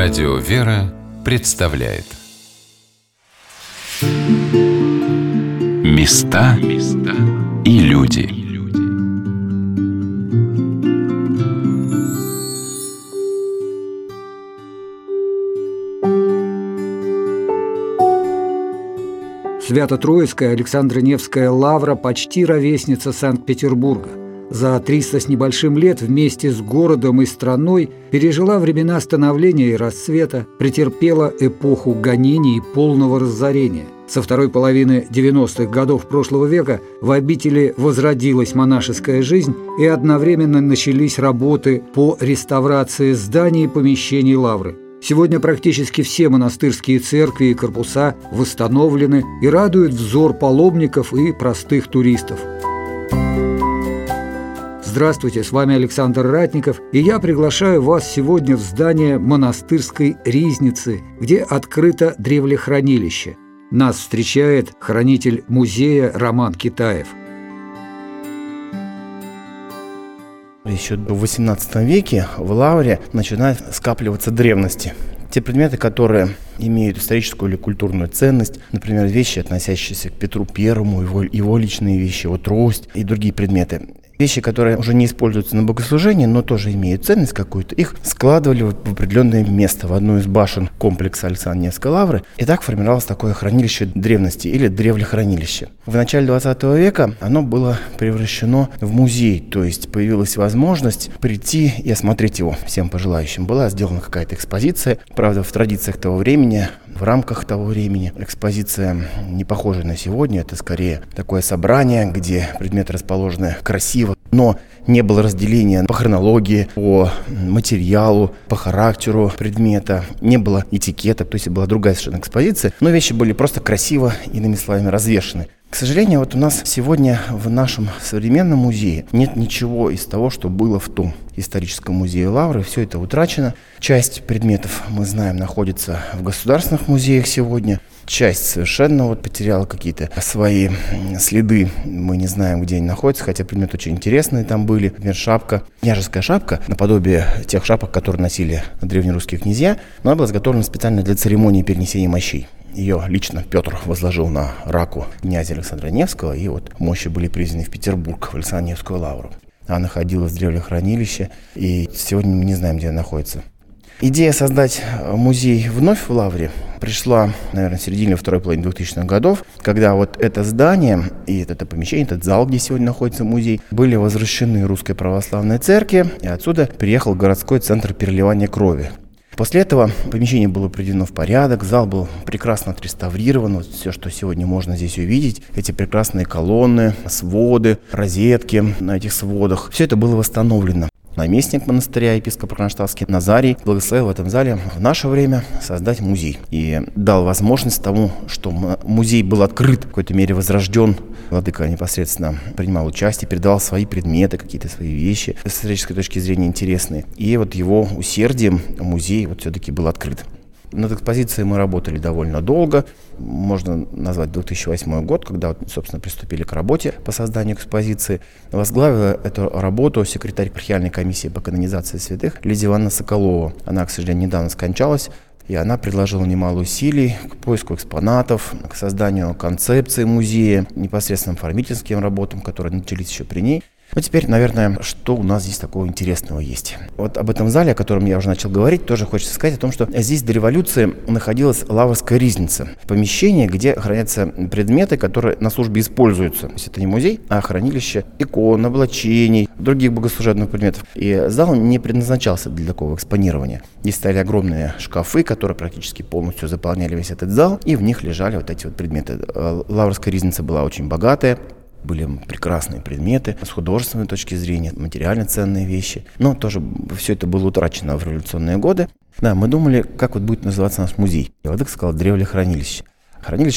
Радио «Вера» представляет. Места и люди. Свято-Троицкая Александро-Невская лавра почти ровесница Санкт-Петербурга – за 300 с небольшим лет вместе с городом и страной пережила времена становления и расцвета, претерпела эпоху гонений и полного разорения. Со второй половины 90-х годов прошлого века в обители возродилась монашеская жизнь и одновременно начались работы по реставрации зданий и помещений лавры. Сегодня практически все монастырские церкви и корпуса восстановлены и радуют взор паломников и простых туристов. Здравствуйте, с вами Александр Ратников, и я приглашаю вас сегодня в здание монастырской ризницы, где открыто древлехранилище. Нас встречает хранитель музея Роман Китаев. Еще в XVIII веке в Лавре начинают скапливаться древности. Те предметы, которые имеют историческую или культурную ценность, например, вещи, относящиеся к Петру Первому, его, его личные вещи, вот трость и другие предметы. Вещи, которые уже не используются на богослужении, но тоже имеют ценность какую-то, их складывали в определенное место, в одну из башен комплекса Александра Невской лавры. И так формировалось такое хранилище древности или древлехранилище. В начале 20 века оно было превращено в музей, то есть появилась возможность прийти и осмотреть его всем пожелающим. Была сделана какая-то экспозиция, правда, в традициях того времени, mnie в рамках того времени. Экспозиция не похожа на сегодня, это скорее такое собрание, где предметы расположены красиво, но не было разделения по хронологии, по материалу, по характеру предмета, не было этикета, то есть была другая совершенно экспозиция, но вещи были просто красиво, иными словами, развешены. К сожалению, вот у нас сегодня в нашем современном музее нет ничего из того, что было в том историческом музее Лавры. Все это утрачено. Часть предметов, мы знаем, находится в государственных музеях сегодня. Часть совершенно вот потеряла какие-то свои следы. Мы не знаем, где они находятся, хотя предметы очень интересные там были. Например, шапка, княжеская шапка, наподобие тех шапок, которые носили древнерусские князья, но она была изготовлена специально для церемонии перенесения мощей. Ее лично Петр возложил на раку князя Александра Невского, и вот мощи были привезены в Петербург, в Александровскую лавру. Она находилась в древнем хранилище, и сегодня мы не знаем, где она находится. Идея создать музей вновь в Лавре пришла, наверное, в середине второй половины 2000-х годов, когда вот это здание и это помещение, этот зал, где сегодня находится музей, были возвращены Русской Православной Церкви, и отсюда приехал городской центр переливания крови. После этого помещение было приведено в порядок, зал был прекрасно отреставрирован. Вот все, что сегодня можно здесь увидеть, эти прекрасные колонны, своды, розетки на этих сводах, все это было восстановлено наместник монастыря епископ Кронштадтский Назарий благословил в этом зале в наше время создать музей. И дал возможность тому, что музей был открыт, в какой-то мере возрожден. Владыка непосредственно принимал участие, передавал свои предметы, какие-то свои вещи с исторической точки зрения интересные. И вот его усердием музей вот все-таки был открыт. Над экспозицией мы работали довольно долго. Можно назвать 2008 год, когда, собственно, приступили к работе по созданию экспозиции. Возглавила эту работу секретарь архиальной комиссии по канонизации святых Лидия Ивановна Соколова. Она, к сожалению, недавно скончалась. И она предложила немало усилий к поиску экспонатов, к созданию концепции музея, непосредственно оформительским работам, которые начались еще при ней. Ну, теперь, наверное, что у нас здесь такого интересного есть. Вот об этом зале, о котором я уже начал говорить, тоже хочется сказать о том, что здесь до революции находилась лаврская ризница. Помещение, где хранятся предметы, которые на службе используются. То есть это не музей, а хранилище икон, облачений, других богослужебных предметов. И зал не предназначался для такого экспонирования. Здесь стояли огромные шкафы, которые практически полностью заполняли весь этот зал, и в них лежали вот эти вот предметы. Лаврская ризница была очень богатая, были прекрасные предметы с художественной точки зрения, материально ценные вещи. Но тоже все это было утрачено в революционные годы. Да, мы думали, как вот будет называться наш музей. И Владык сказал «Древлехранилище». Хранилище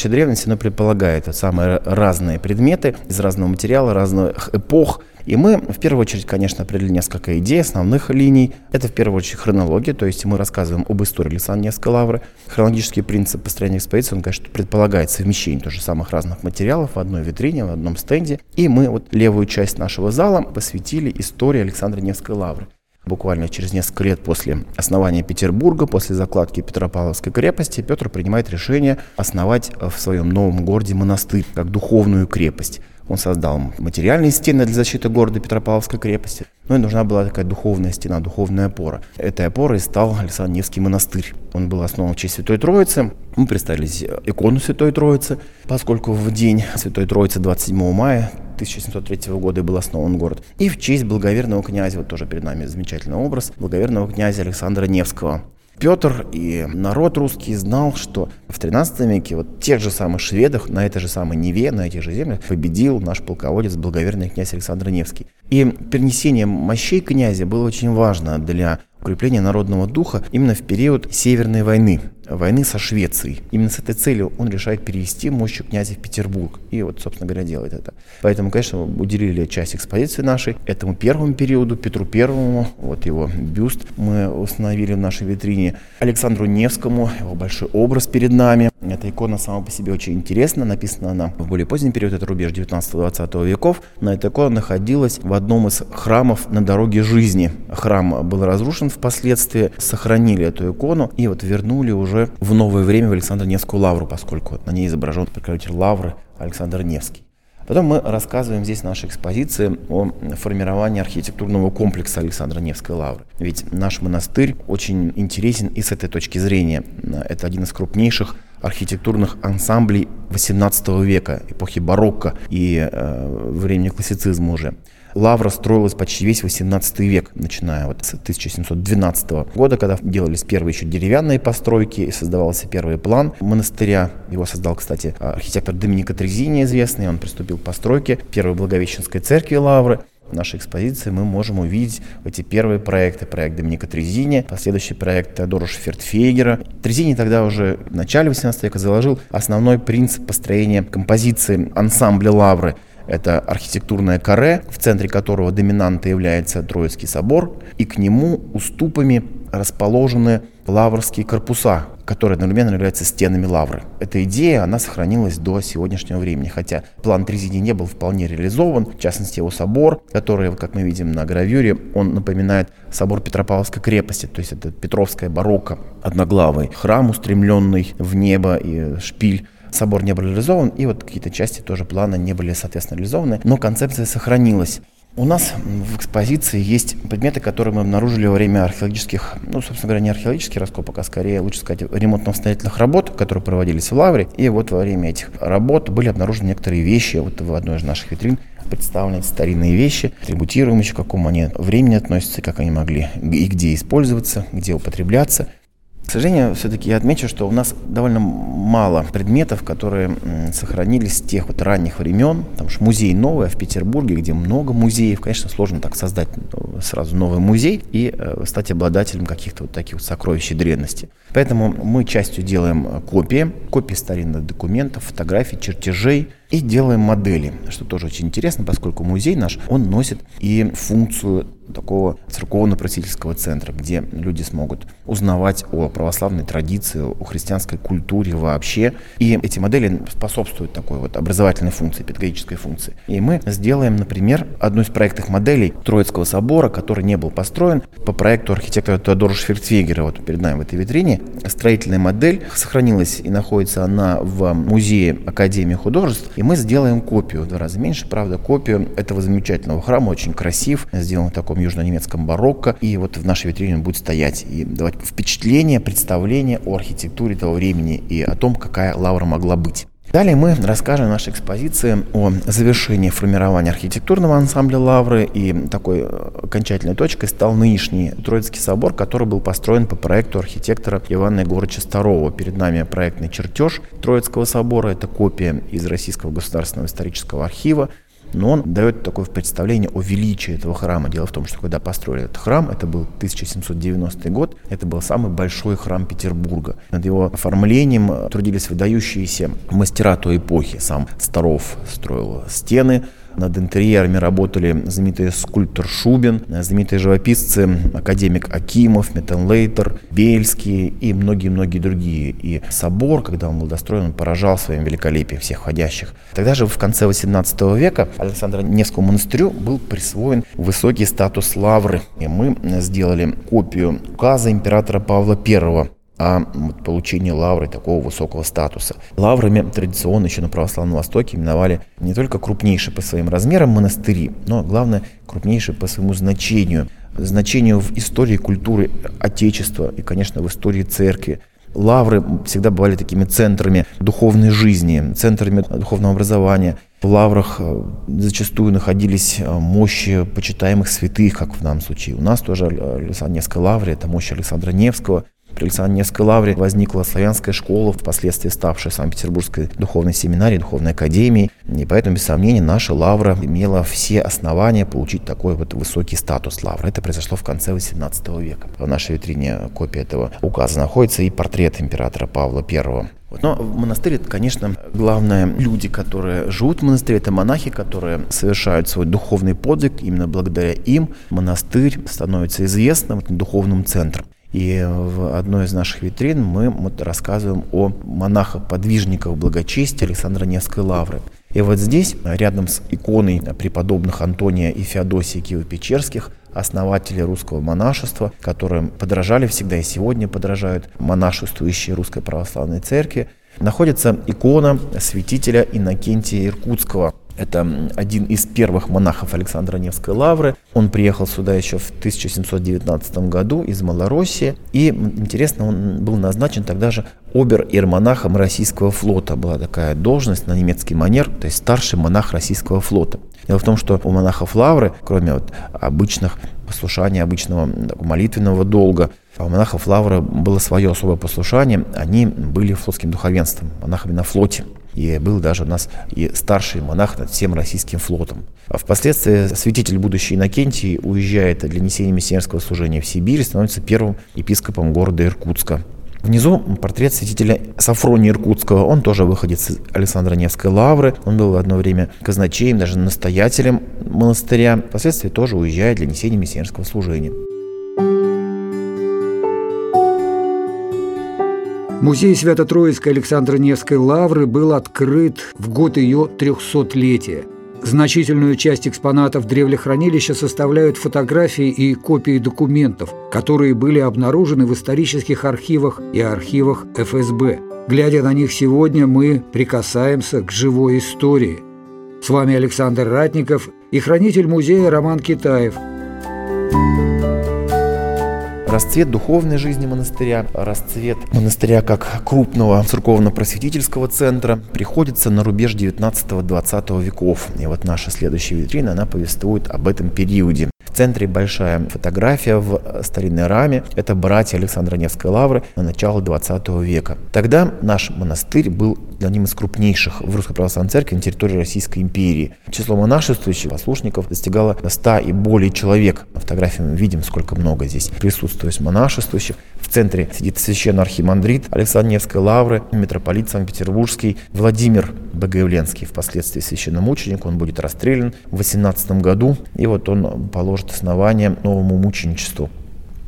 древности, оно предполагает самые разные предметы из разного материала, разных эпох, и мы, в первую очередь, конечно, определили несколько идей, основных линий. Это, в первую очередь, хронология, то есть мы рассказываем об истории Лисан-Невской лавры. Хронологический принцип построения экспозиции, он, конечно, предполагает совмещение тоже самых разных материалов в одной витрине, в одном стенде. И мы вот левую часть нашего зала посвятили истории Александра Невской лавры. Буквально через несколько лет после основания Петербурга, после закладки Петропавловской крепости, Петр принимает решение основать в своем новом городе монастырь, как духовную крепость. Он создал материальные стены для защиты города Петропавловской крепости. Ну и нужна была такая духовная стена, духовная опора. Этой опорой стал Александр Невский монастырь. Он был основан в честь Святой Троицы. Мы представили икону Святой Троицы, поскольку в день Святой Троицы 27 мая 1703 года был основан город. И в честь благоверного князя, вот тоже перед нами замечательный образ, благоверного князя Александра Невского. Петр и народ русский знал, что в 13 веке вот тех же самых шведах на этой же самой Неве, на этих же землях победил наш полководец, благоверный князь Александр Невский. И перенесение мощей князя было очень важно для укрепления народного духа именно в период Северной войны войны со Швецией. Именно с этой целью он решает перевести мощи князя в Петербург. И вот, собственно говоря, делает это. Поэтому, конечно, уделили часть экспозиции нашей этому первому периоду, Петру Первому, вот его бюст мы установили в нашей витрине, Александру Невскому, его большой образ перед нами. Эта икона сама по себе очень интересна, написана она в более поздний период, это рубеж 19-20 веков. Но эта икона находилась в одном из храмов на дороге жизни. Храм был разрушен впоследствии, сохранили эту икону и вот вернули уже уже в новое время в Александр Невскую лавру, поскольку на ней изображен покровитель лавры Александр Невский. Потом мы рассказываем здесь в нашей экспозиции о формировании архитектурного комплекса Александра Невской лавры. Ведь наш монастырь очень интересен и с этой точки зрения. Это один из крупнейших архитектурных ансамблей XVIII века, эпохи барокко и э, времени классицизма уже. Лавра строилась почти весь 18 век, начиная вот с 1712 года, когда делались первые еще деревянные постройки и создавался первый план монастыря. Его создал, кстати, архитектор Доминика Трезини известный. Он приступил к постройке первой Благовещенской церкви Лавры. В нашей экспозиции мы можем увидеть эти первые проекты. Проект Доминика Трезини, последующий проект Теодора Шефертфейгера. Трезини тогда уже в начале 18 века заложил основной принцип построения композиции ансамбля Лавры – это архитектурное каре, в центре которого доминантой является Троицкий собор, и к нему уступами расположены лаврские корпуса, которые одновременно являются стенами лавры. Эта идея, она сохранилась до сегодняшнего времени, хотя план Трезини не был вполне реализован, в частности его собор, который, как мы видим на гравюре, он напоминает собор Петропавловской крепости, то есть это Петровская барокко, одноглавый храм, устремленный в небо и шпиль собор не был реализован, и вот какие-то части тоже плана не были, соответственно, реализованы, но концепция сохранилась. У нас в экспозиции есть предметы, которые мы обнаружили во время археологических, ну, собственно говоря, не археологических раскопок, а скорее, лучше сказать, ремонтно-восстановительных работ, которые проводились в Лавре. И вот во время этих работ были обнаружены некоторые вещи. Вот в одной из наших витрин представлены старинные вещи, атрибутируемые, к какому они времени относятся, как они могли и где использоваться, где употребляться. К сожалению, все-таки я отмечу, что у нас довольно мало предметов, которые сохранились с тех вот ранних времен. Потому что музей новый в Петербурге, где много музеев. Конечно, сложно так создать э, сразу новый музей и э, стать обладателем каких-то вот таких вот сокровищ древности. Поэтому мы частью делаем э, копии, копии старинных документов, фотографий, чертежей и делаем модели, что тоже очень интересно, поскольку музей наш, он носит и функцию такого церковно-просветительского центра, где люди смогут узнавать о православной традиции, о христианской культуре вообще. И эти модели способствуют такой вот образовательной функции, педагогической функции. И мы сделаем, например, одну из проектных моделей Троицкого собора, который не был построен по проекту архитектора Теодора Швертвегера, вот перед нами в этой витрине. Строительная модель сохранилась и находится она в музее Академии художеств. И мы сделаем копию, в два раза меньше, правда, копию этого замечательного храма, очень красив, сделан в таком южно-немецком барокко. И вот в нашей витрине он будет стоять и давать впечатление, представление о архитектуре того времени и о том, какая лавра могла быть. Далее мы расскажем в нашей экспозиции о завершении формирования архитектурного ансамбля Лавры, и такой э, окончательной точкой стал нынешний Троицкий собор, который был построен по проекту архитектора Ивана Егоровича Старова. Перед нами проектный чертеж Троицкого собора, это копия из Российского государственного исторического архива, но он дает такое представление о величии этого храма. Дело в том, что когда построили этот храм, это был 1790 год, это был самый большой храм Петербурга. Над его оформлением трудились выдающиеся мастера той эпохи. Сам Старов строил стены, Над интерьерами работали знаменитый скульптор Шубин, знаменитые живописцы, академик Акимов, Метенлейтер, Бельский и многие-многие другие. И собор, когда он был достроен, он поражал своим великолепием всех входящих. Тогда же в конце 18 века Александра Невскому монастырю был присвоен высокий статус лавры. И мы сделали копию указа императора Павла I о получении лавры такого высокого статуса. Лаврами традиционно еще на православном Востоке именовали не только крупнейшие по своим размерам монастыри, но главное крупнейшие по своему значению, значению в истории культуры Отечества и, конечно, в истории церкви. Лавры всегда бывали такими центрами духовной жизни, центрами духовного образования. В лаврах э, зачастую находились э, мощи почитаемых святых, как в данном случае. У нас тоже Александровская лавре, это мощь Александра Невского – при Александре лавре возникла славянская школа, впоследствии ставшая Санкт-Петербургской духовной семинарией, духовной академией. И поэтому, без сомнения, наша лавра имела все основания получить такой вот высокий статус лавры. Это произошло в конце XVIII века. В нашей витрине копия этого указа находится и портрет императора Павла I. Но в монастыре, конечно, главное люди, которые живут в монастыре, это монахи, которые совершают свой духовный подвиг. Именно благодаря им монастырь становится известным духовным центром. И в одной из наших витрин мы рассказываем о монахах-подвижниках благочестия Александра Невской лавры. И вот здесь, рядом с иконой преподобных Антония и Феодосии Киево-Печерских, основатели русского монашества, которым подражали всегда и сегодня подражают монашествующие Русской Православной Церкви, находится икона святителя Иннокентия Иркутского – это один из первых монахов Александра Невской лавры. Он приехал сюда еще в 1719 году из Малороссии. И, интересно, он был назначен тогда же обер-ирмонахом российского флота. Была такая должность на немецкий манер, то есть старший монах российского флота. Дело в том, что у монахов лавры, кроме вот обычных послушания, обычного молитвенного долга, у монахов лавры было свое особое послушание. Они были флотским духовенством, монахами на флоте. И был даже у нас и старший монах над всем российским флотом. А впоследствии святитель будущий Иннокентий уезжает для несения миссионерского служения в Сибирь и становится первым епископом города Иркутска. Внизу портрет святителя Сафрония Иркутского. Он тоже выходец из Александра Невской лавры. Он был одно время казначеем, даже настоятелем монастыря. Впоследствии тоже уезжает для несения миссионерского служения. Музей Свято-Троицкой Александра Невской лавры был открыт в год ее трехсотлетия. Значительную часть экспонатов древлехранилища составляют фотографии и копии документов, которые были обнаружены в исторических архивах и архивах ФСБ. Глядя на них сегодня, мы прикасаемся к живой истории. С вами Александр Ратников и хранитель музея Роман Китаев – расцвет духовной жизни монастыря, расцвет монастыря как крупного церковно-просветительского центра приходится на рубеж 19-20 веков. И вот наша следующая витрина, она повествует об этом периоде. В центре большая фотография в старинной раме. Это братья Александра Невской лавры на начало 20 века. Тогда наш монастырь был одним из крупнейших в Русской Православной Церкви на территории Российской империи. Число монашествующих послушников достигало 100 и более человек. На фотографии мы видим, сколько много здесь присутствует монашествующих. В центре сидит священный архимандрит Александр лавры, митрополит Санкт-Петербургский Владимир Богоявленский, впоследствии священномученик. Он будет расстрелян в 18 году, и вот он положит основание новому мученичеству.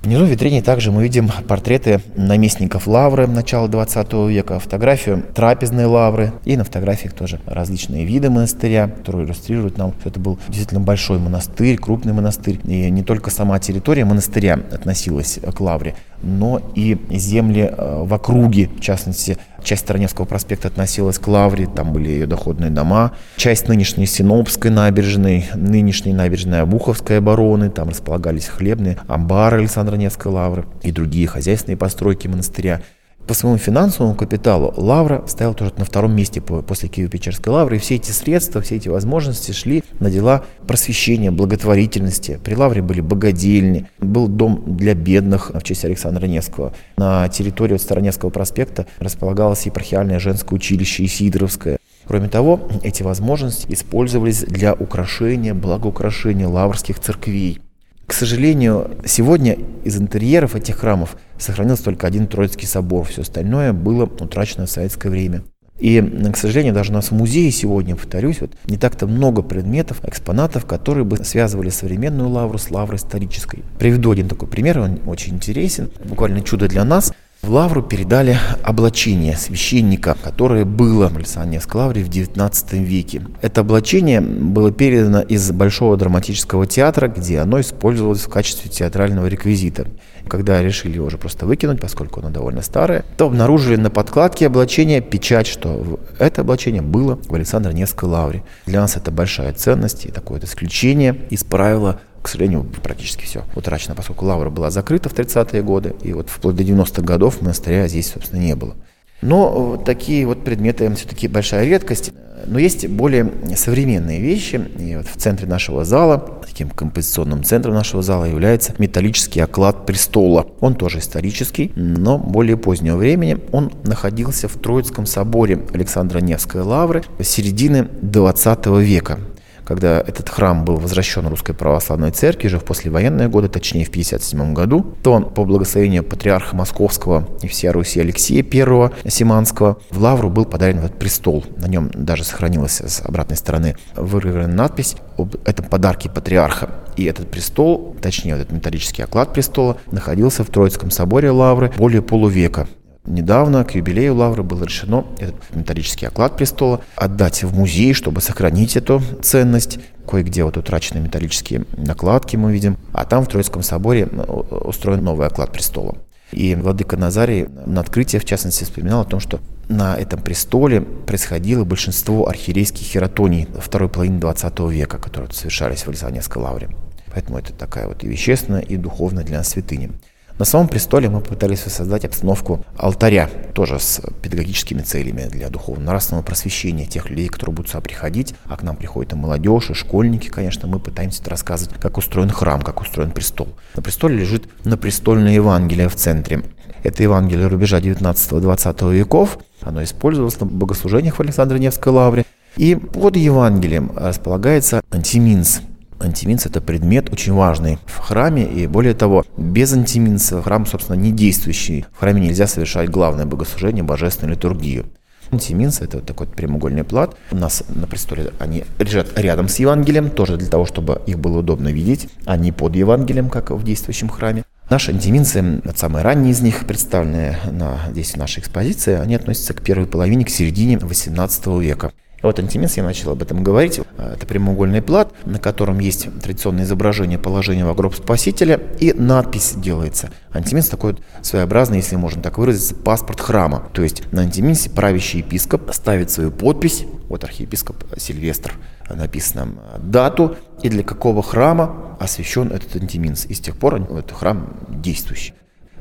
Внизу в витрине также мы видим портреты наместников Лавры начала 20 века, фотографию трапезной Лавры и на фотографиях тоже различные виды монастыря, которые иллюстрируют нам, что это был действительно большой монастырь, крупный монастырь. И не только сама территория монастыря относилась к Лавре, но и земли э, в округе, в частности, часть Тараневского проспекта относилась к Лавре, там были ее доходные дома, часть нынешней Синопской набережной, нынешней набережной Обуховской обороны, там располагались хлебные амбары Александра Невской Лавры и другие хозяйственные постройки монастыря. По своему финансовому капиталу Лавра стояла тоже на втором месте после Киево-Печерской Лавры, и все эти средства, все эти возможности шли на дела просвещения, благотворительности. При Лавре были богадельни, был дом для бедных в честь Александра Невского. На территории Староневского проспекта располагалось епархиальное женское училище Исидоровское. Кроме того, эти возможности использовались для украшения, благоукрашения лаврских церквей. К сожалению, сегодня из интерьеров этих храмов сохранился только один Троицкий собор. Все остальное было утрачено в советское время. И, к сожалению, даже у нас в музее сегодня, повторюсь, вот не так-то много предметов, экспонатов, которые бы связывали современную лавру с лаврой исторической. Приведу один такой пример, он очень интересен, буквально чудо для нас. В лавру передали облачение священника, которое было в Александровской лавре в XIX веке. Это облачение было передано из Большого драматического театра, где оно использовалось в качестве театрального реквизита. Когда решили его уже просто выкинуть, поскольку оно довольно старое, то обнаружили на подкладке облачения печать, что это облачение было в Александре Невской лавре. Для нас это большая ценность и такое исключение из правила к сожалению, практически все утрачено, поскольку лавра была закрыта в 30-е годы, и вот вплоть до 90-х годов монастыря здесь, собственно, не было. Но такие вот предметы все-таки большая редкость. Но есть более современные вещи. И вот в центре нашего зала, таким композиционным центром нашего зала является металлический оклад престола. Он тоже исторический, но более позднего времени. Он находился в Троицком соборе Александра Невской лавры середины 20 века когда этот храм был возвращен Русской Православной Церкви уже в послевоенные годы, точнее в 1957 году, то по благословению патриарха Московского и всея Руси Алексея I Симанского в Лавру был подарен этот престол. На нем даже сохранилась с обратной стороны выгравирована надпись об этом подарке патриарха. И этот престол, точнее, этот металлический оклад престола, находился в Троицком соборе Лавры более полувека. Недавно к юбилею Лавры было решено этот металлический оклад престола отдать в музей, чтобы сохранить эту ценность. Кое-где вот утрачены металлические накладки мы видим. А там в Троицком соборе э, устроен новый оклад престола. И владыка Назарий на открытии, в частности, вспоминал о том, что на этом престоле происходило большинство архиерейских хератоний второй половины 20 века, которые совершались в Александрийской лавре. Поэтому это такая вот и вещественная, и духовная для нас святыня. На самом престоле мы попытались воссоздать обстановку алтаря, тоже с педагогическими целями для духовно-нравственного просвещения тех людей, которые будут сюда приходить, а к нам приходит и молодежь, и школьники, конечно, мы пытаемся это рассказывать, как устроен храм, как устроен престол. На престоле лежит напрестольное Евангелие в центре. Это Евангелие рубежа 19-20 веков, оно использовалось на богослужениях в Александро-Невской лавре. И под Евангелием располагается антиминс – Антиминс – это предмет очень важный в храме, и более того, без антиминса храм, собственно, не действующий. В храме нельзя совершать главное богослужение, божественную литургию. Антиминс – это такой прямоугольный плат. У нас на престоле они лежат рядом с Евангелием, тоже для того, чтобы их было удобно видеть, а не под Евангелием, как в действующем храме. Наши антиминцы, самые ранние из них, представленные на, здесь в нашей экспозиции, они относятся к первой половине, к середине XVIII века. Вот антимес, я начал об этом говорить. Это прямоугольный плат, на котором есть традиционное изображение положения в гроб Спасителя, и надпись делается. Антимес такой своеобразный, если можно так выразиться, паспорт храма. То есть на антимесе правящий епископ ставит свою подпись, вот архиепископ Сильвестр, написано дату и для какого храма освящен этот антиминс. И с тех пор этот храм действующий.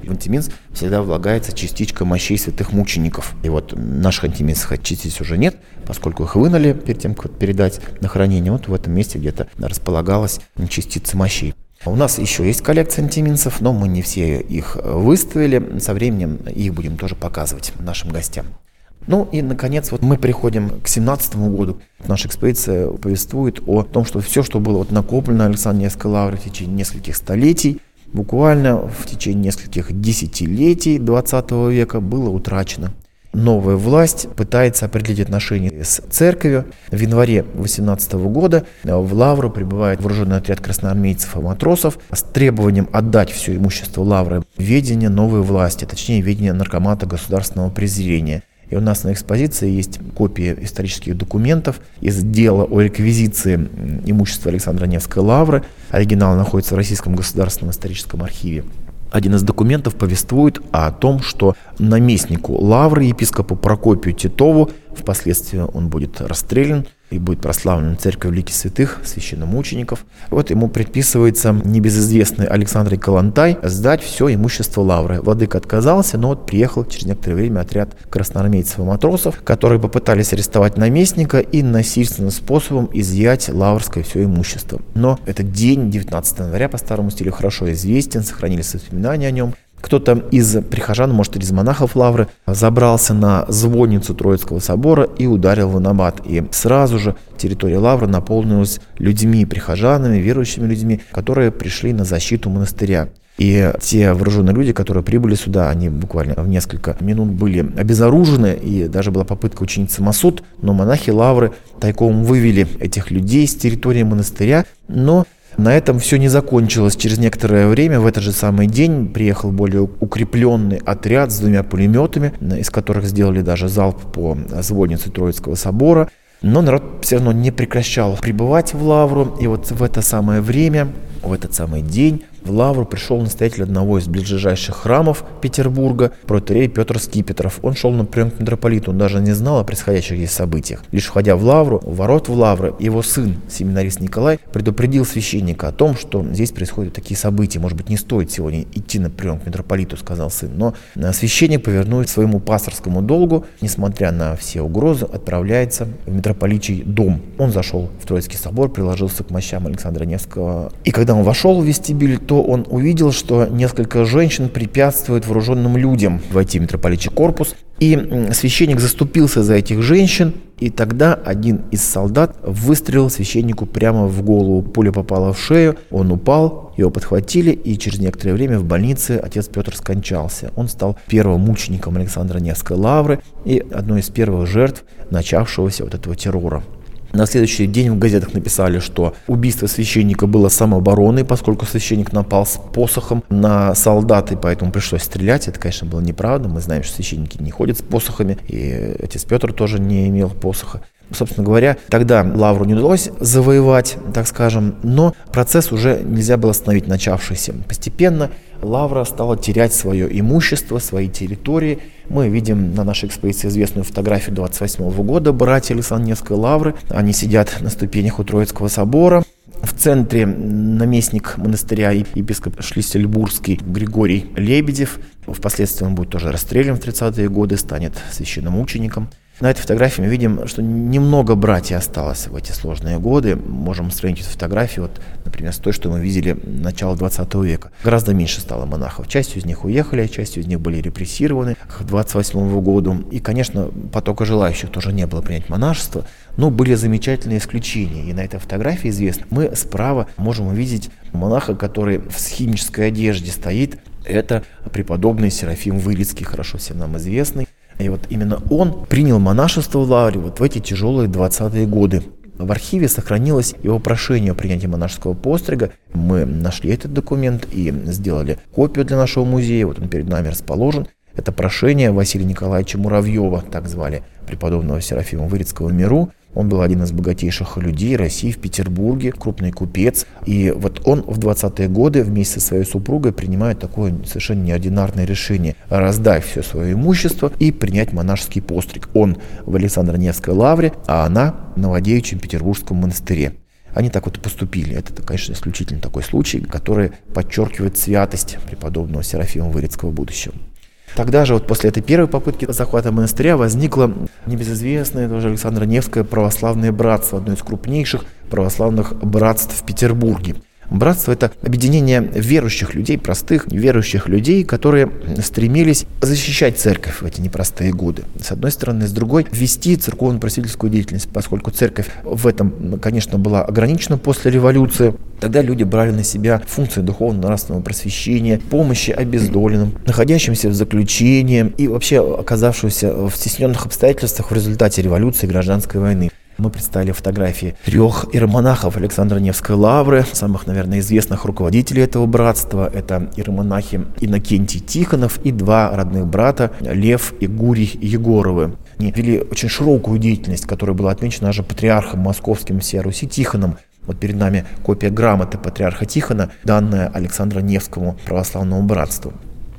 В антиминс всегда влагается частичка мощей святых мучеников. И вот наших антиминсов частиц уже нет, поскольку их вынули перед тем, как передать на хранение. Вот в этом месте где-то располагалась частица мощей. У нас еще есть коллекция антиминсов, но мы не все их выставили. Со временем их будем тоже показывать нашим гостям. Ну и, наконец, вот мы приходим к 17 году. Наша экспедиция повествует о том, что все, что было вот накоплено Александром Невской лавры в течение нескольких столетий, буквально в течение нескольких десятилетий 20 века было утрачено. Новая власть пытается определить отношения с церковью. В январе 18 года в Лавру прибывает вооруженный отряд красноармейцев и матросов с требованием отдать все имущество Лавры ведение новой власти, точнее ведение наркомата государственного презрения. И у нас на экспозиции есть копии исторических документов из дела о реквизиции имущества Александра Невской лавры. Оригинал находится в Российском государственном историческом архиве. Один из документов повествует о том, что наместнику лавры епископу Прокопию Титову, впоследствии он будет расстрелян, и будет прославлен церковь Лики Святых, священномучеников. Вот ему предписывается небезызвестный Александр Калантай сдать все имущество Лавры. Владыка отказался, но вот приехал через некоторое время отряд красноармейцев и матросов, которые попытались арестовать наместника и насильственным способом изъять лаврское все имущество. Но этот день, 19 января, по старому стилю, хорошо известен, сохранились воспоминания о нем Кто-то из прихожан, может, из монахов Лавры, забрался на звонницу Троицкого собора и ударил в набат. И сразу же территория Лавры наполнилась людьми, прихожанами, верующими людьми, которые пришли на защиту монастыря. И те вооруженные люди, которые прибыли сюда, они буквально в несколько минут были обезоружены, и даже была попытка учинить самосуд, но монахи Лавры тайком вывели этих людей с территории монастыря, но на этом все не закончилось. Через некоторое время, в этот же самый день, приехал более укрепленный отряд с двумя пулеметами, из которых сделали даже залп по звоннице Троицкого собора. Но народ все равно не прекращал пребывать в Лавру. И вот в это самое время, в этот самый день в Лавру пришел настоятель одного из ближайших храмов Петербурга, протерей Петр Скипетров. Он шел на прием к митрополиту, он даже не знал о происходящих здесь событиях. Лишь входя в Лавру, у ворот в Лавры, его сын, семинарист Николай, предупредил священника о том, что здесь происходят такие события. Может быть, не стоит сегодня идти на прием к митрополиту, сказал сын. Но э, священник, повернув своему пасторскому долгу, несмотря на все угрозы, отправляется в митрополичий дом. Он зашел в Троицкий собор, приложился к мощам Александра Невского. И когда он вошел в вестибюль, то он увидел, что несколько женщин препятствуют вооруженным людям войти в митрополитчий корпус. И священник заступился за этих женщин, и тогда один из солдат выстрелил священнику прямо в голову. Пуля попала в шею, он упал, его подхватили, и через некоторое время в больнице отец Петр скончался. Он стал первым мучеником Александра Невской лавры и одной из первых жертв начавшегося вот этого террора. На следующий день в газетах написали, что убийство священника было самообороной, поскольку священник напал с посохом на солдат, и поэтому пришлось стрелять. Это, конечно, было неправда. Мы знаем, что священники не ходят с посохами, и отец Петр тоже не имел посоха. Собственно говоря, тогда Лавру не удалось завоевать, так скажем, но процесс уже нельзя было остановить начавшийся. Постепенно Лавра стала терять свое имущество, свои территории. Мы видим на нашей экспозиции известную фотографию 28 года братья Александревской Лавры. Они сидят на ступенях у Троицкого собора. В центре наместник монастыря епископ Шлиссельбургский Григорий Лебедев. Впоследствии он будет тоже расстрелян в 30-е годы, станет священным учеником. На этой фотографии мы видим, что немного братьев осталось в эти сложные годы. Можем сравнить эту фотографию, вот, например, с той, что мы видели начала 20 века. Гораздо меньше стало монахов. Частью из них уехали, частью из них были репрессированы к 28 году. И, конечно, потока желающих тоже не было принять монашество. Но были замечательные исключения. И на этой фотографии известно. Мы справа можем увидеть монаха, который в схимической одежде стоит. Это преподобный Серафим Вырицкий, хорошо всем нам известный. И вот именно он принял монашество в Лавре вот в эти тяжелые 20-е годы. В архиве сохранилось его прошение о принятии монашеского пострига. Мы нашли этот документ и сделали копию для нашего музея. Вот он перед нами расположен. Это прошение Василия Николаевича Муравьева, так звали преподобного Серафима Вырицкого миру. Он был один из богатейших людей России в Петербурге, крупный купец. И вот он в 20-е годы вместе со своей супругой принимает такое совершенно неординарное решение – раздать все свое имущество и принять монашеский постриг. Он в Александро-Невской лавре, а она в Новодевичьем Петербургском монастыре. Они так вот и поступили. Это, конечно, исключительно такой случай, который подчеркивает святость преподобного Серафима Вырицкого будущего. Тогда же, вот после этой первой попытки захвата монастыря, возникло небезызвестное тоже Александро Невское православное братство, одно из крупнейших православных братств в Петербурге. Братство – это объединение верующих людей, простых верующих людей, которые стремились защищать церковь в эти непростые годы. С одной стороны, с другой – вести церковно-просветительскую деятельность, поскольку церковь в этом, конечно, была ограничена после революции. Тогда люди брали на себя функции духовно-нравственного просвещения, помощи обездоленным, находящимся в заключении и вообще оказавшимся в стесненных обстоятельствах в результате революции и гражданской войны. Мы представили фотографии трех иеромонахов Александра Невской лавры, самых, наверное, известных руководителей этого братства. Это иеромонахи Иннокентий Тихонов и два родных брата Лев и Гурий Егоровы. Они вели очень широкую деятельность, которая была отмечена даже патриархом московским всея Руси Тихоном. Вот перед нами копия грамоты патриарха Тихона, данная Александру Невскому православному братству.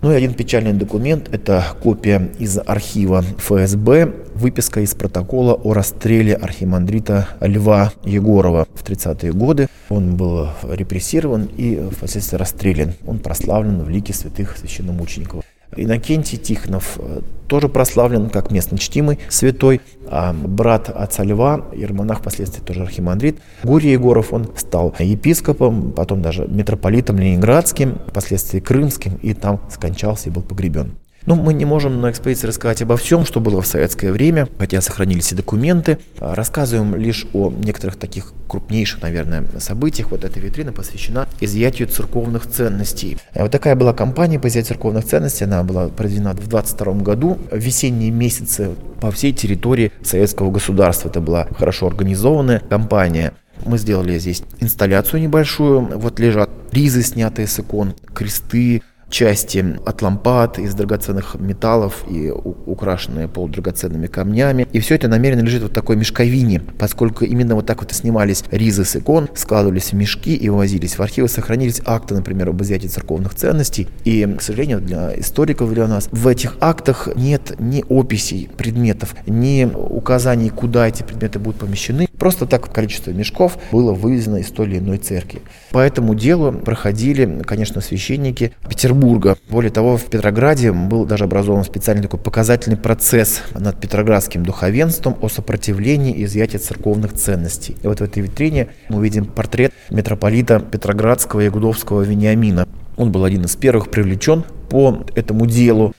Ну и один печальный документ – это копия из архива ФСБ, выписка из протокола о расстреле архимандрита Льва Егорова в 30-е годы. Он был репрессирован и впоследствии расстрелян. Он прославлен в лике святых священномучеников. Иннокентий Тихонов э, тоже прославлен как местно чтимый святой, а брат отца Льва, ермонах, впоследствии тоже архимандрит, Гурий Егоров, он стал епископом, потом даже митрополитом ленинградским, впоследствии крымским, и там скончался и был погребен. Ну, мы не можем на экспозиции рассказать обо всем, что было в советское время, хотя сохранились и документы. А, рассказываем лишь о некоторых таких крупнейших, наверное, событиях. Вот эта витрина посвящена изъятию церковных ценностей. Вот такая была кампания по изъятию церковных ценностей. Она была проведена в 22 году. В весенние месяцы по всей территории советского государства. Это была хорошо организованная кампания. Мы сделали здесь инсталляцию небольшую. Вот лежат ризы, снятые с икон, кресты, части от лампад из драгоценных металлов и украшенные полудрагоценными камнями. И все это намеренно лежит вот такой мешковине, поскольку именно вот так вот и снимались ризы с икон, складывались в мешки и вывозились в архивы. Сохранились акты, например, об изъятии церковных ценностей. И, к сожалению, для историков, для нас, в этих актах нет ни описей предметов, ни указаний, куда эти предметы будут помещены. Просто так количество мешков было вывезено из той или иной церкви. По этому делу проходили, конечно, священники Петербурга Петербурга. Более того, в Петрограде был даже образован специальный такой показательный процесс над петроградским духовенством о сопротивлении и изъятии церковных ценностей. И вот в этой витрине мы видим портрет митрополита Петроградского и Гудовского Вениамина. Он был один из первых привлечен по этому делу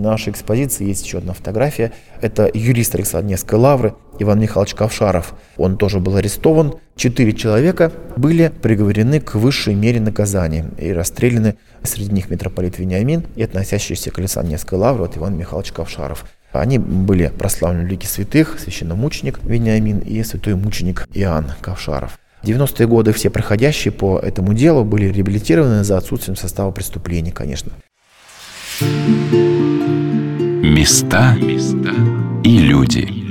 нашей экспозиции есть еще одна фотография. Это юрист Александринской лавры Иван Михайлович Ковшаров. Он тоже был арестован. Четыре человека были приговорены к высшей мере наказания и расстреляны. Среди них митрополит Вениамин и относящийся к Александринской лавре вот Иван Михайлович Ковшаров. Они были прославлены лике святых, священномученик Вениамин и святой мученик Иоанн Ковшаров. 90-е годы все проходящие по этому делу были реабилитированы за отсутствием состава преступлений, конечно места и люди.